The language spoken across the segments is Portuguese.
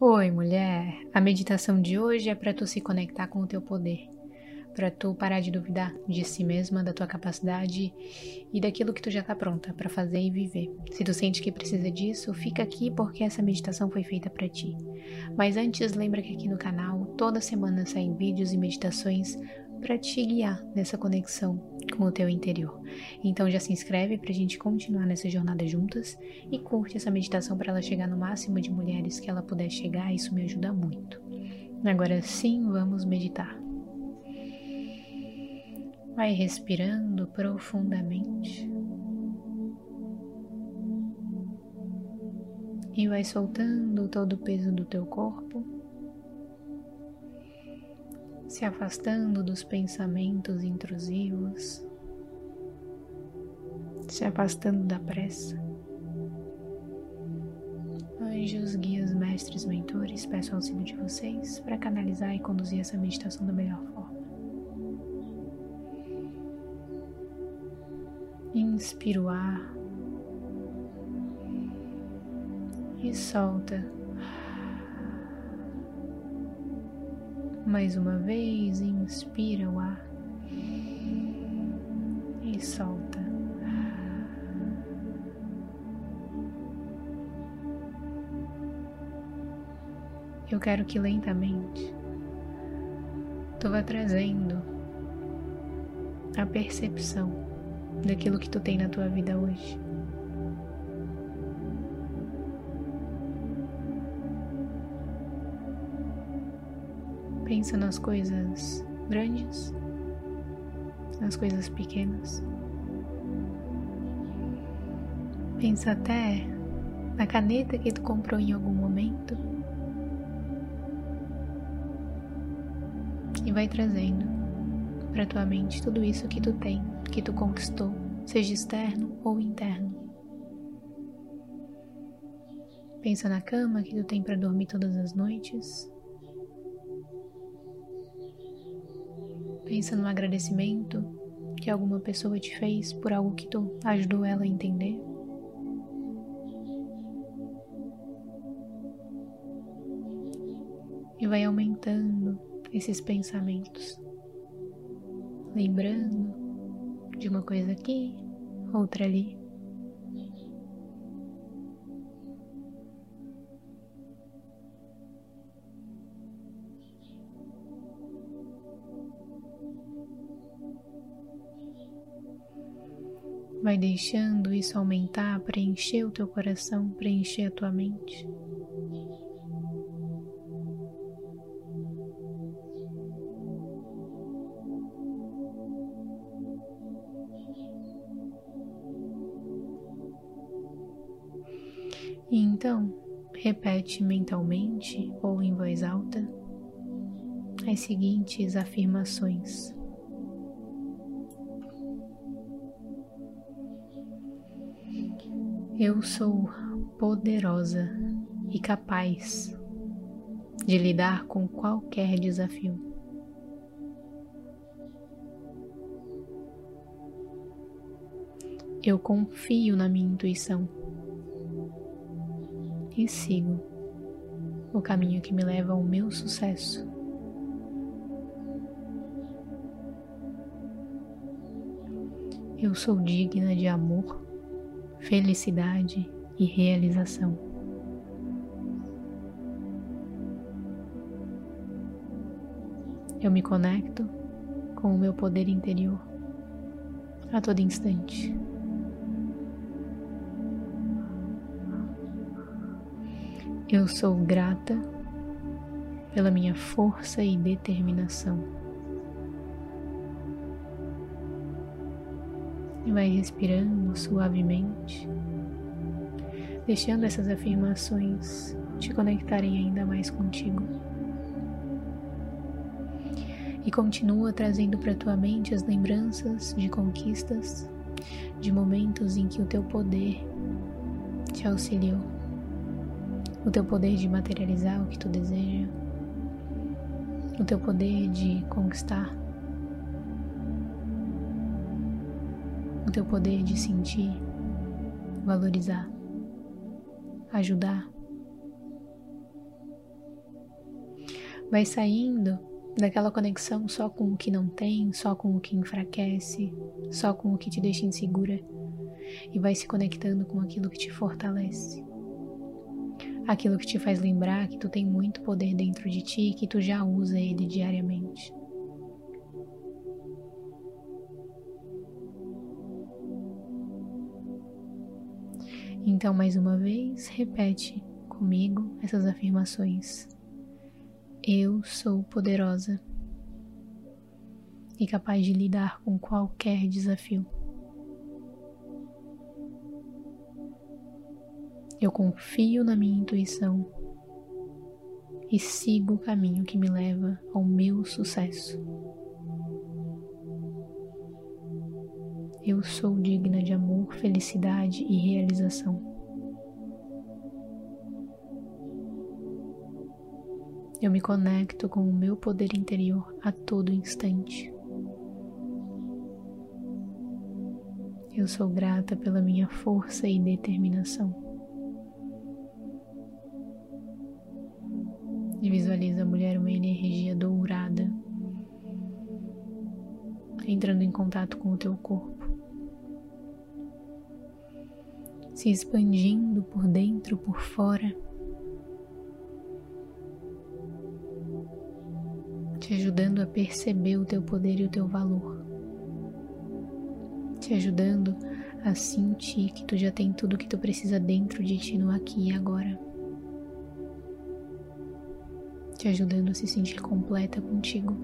Oi, mulher. A meditação de hoje é para tu se conectar com o teu poder, para tu parar de duvidar de si mesma, da tua capacidade e daquilo que tu já tá pronta para fazer e viver. Se tu sente que precisa disso, fica aqui porque essa meditação foi feita para ti. Mas antes, lembra que aqui no canal toda semana saem vídeos e meditações para te guiar nessa conexão com o teu interior. Então já se inscreve para a gente continuar nessa jornada juntas e curte essa meditação para ela chegar no máximo de mulheres que ela puder chegar, isso me ajuda muito. Agora sim, vamos meditar. Vai respirando profundamente. E vai soltando todo o peso do teu corpo se afastando dos pensamentos intrusivos, se afastando da pressa. Anjos, guias, mestres, mentores, peço auxílio de vocês para canalizar e conduzir essa meditação da melhor forma. Inspira o ar e solta Mais uma vez, inspira o ar e solta. Eu quero que lentamente tu vá trazendo a percepção daquilo que tu tem na tua vida hoje. Pensa nas coisas grandes, nas coisas pequenas. Pensa até na caneta que tu comprou em algum momento e vai trazendo para tua mente tudo isso que tu tem, que tu conquistou, seja externo ou interno. Pensa na cama que tu tem para dormir todas as noites. Pensa no agradecimento que alguma pessoa te fez por algo que tu ajudou ela a entender. E vai aumentando esses pensamentos, lembrando de uma coisa aqui, outra ali. Vai deixando isso aumentar, preencher o teu coração, preencher a tua mente. E então, repete mentalmente ou em voz alta as seguintes afirmações. Eu sou poderosa e capaz de lidar com qualquer desafio. Eu confio na minha intuição e sigo o caminho que me leva ao meu sucesso. Eu sou digna de amor felicidade e realização. Eu me conecto com o meu poder interior a todo instante. Eu sou grata pela minha força e determinação. Vai respirando suavemente, deixando essas afirmações te conectarem ainda mais contigo. E continua trazendo para tua mente as lembranças de conquistas, de momentos em que o teu poder te auxiliou, o teu poder de materializar o que tu deseja, o teu poder de conquistar o teu poder de sentir, valorizar, ajudar, Vai saindo daquela conexão só com o que não tem, só com o que enfraquece, só com o que te deixa insegura e vai se conectando com aquilo que te fortalece. Aquilo que te faz lembrar que tu tem muito poder dentro de ti e que tu já usa ele diariamente. Então, mais uma vez, repete comigo essas afirmações. Eu sou poderosa e capaz de lidar com qualquer desafio. Eu confio na minha intuição e sigo o caminho que me leva ao meu sucesso. Eu sou digna de amor, felicidade e realização. Eu me conecto com o meu poder interior a todo instante. Eu sou grata pela minha força e determinação. E visualiza a mulher uma energia dourada entrando em contato com o teu corpo, se expandindo por dentro, por fora, te ajudando a perceber o teu poder e o teu valor, te ajudando a sentir que tu já tem tudo que tu precisa dentro de ti no aqui e agora. te ajudando a se sentir completa contigo.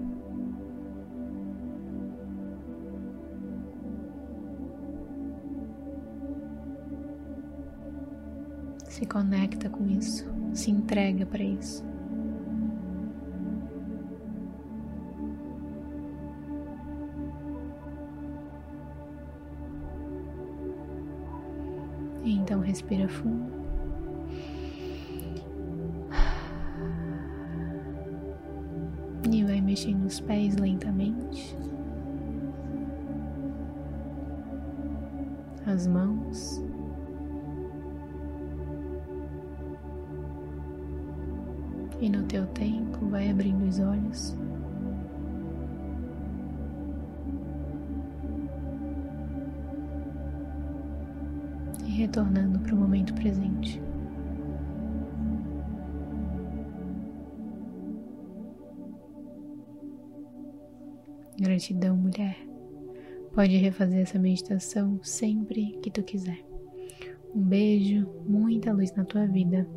Se conecta com isso, se entrega para isso. Então respira fundo. mexendo os pés lentamente, as mãos. E no teu tempo vai abrindo os olhos. E retornando para o momento presente. Gratidão, mulher. Pode refazer essa meditação sempre que tu quiser. Um beijo, muita luz na tua vida.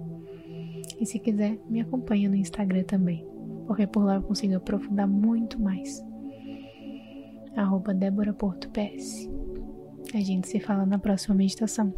E se quiser, me acompanha no Instagram também, porque por lá eu consigo aprofundar muito mais. Arroba Débora Porto PS. A gente se fala na próxima meditação.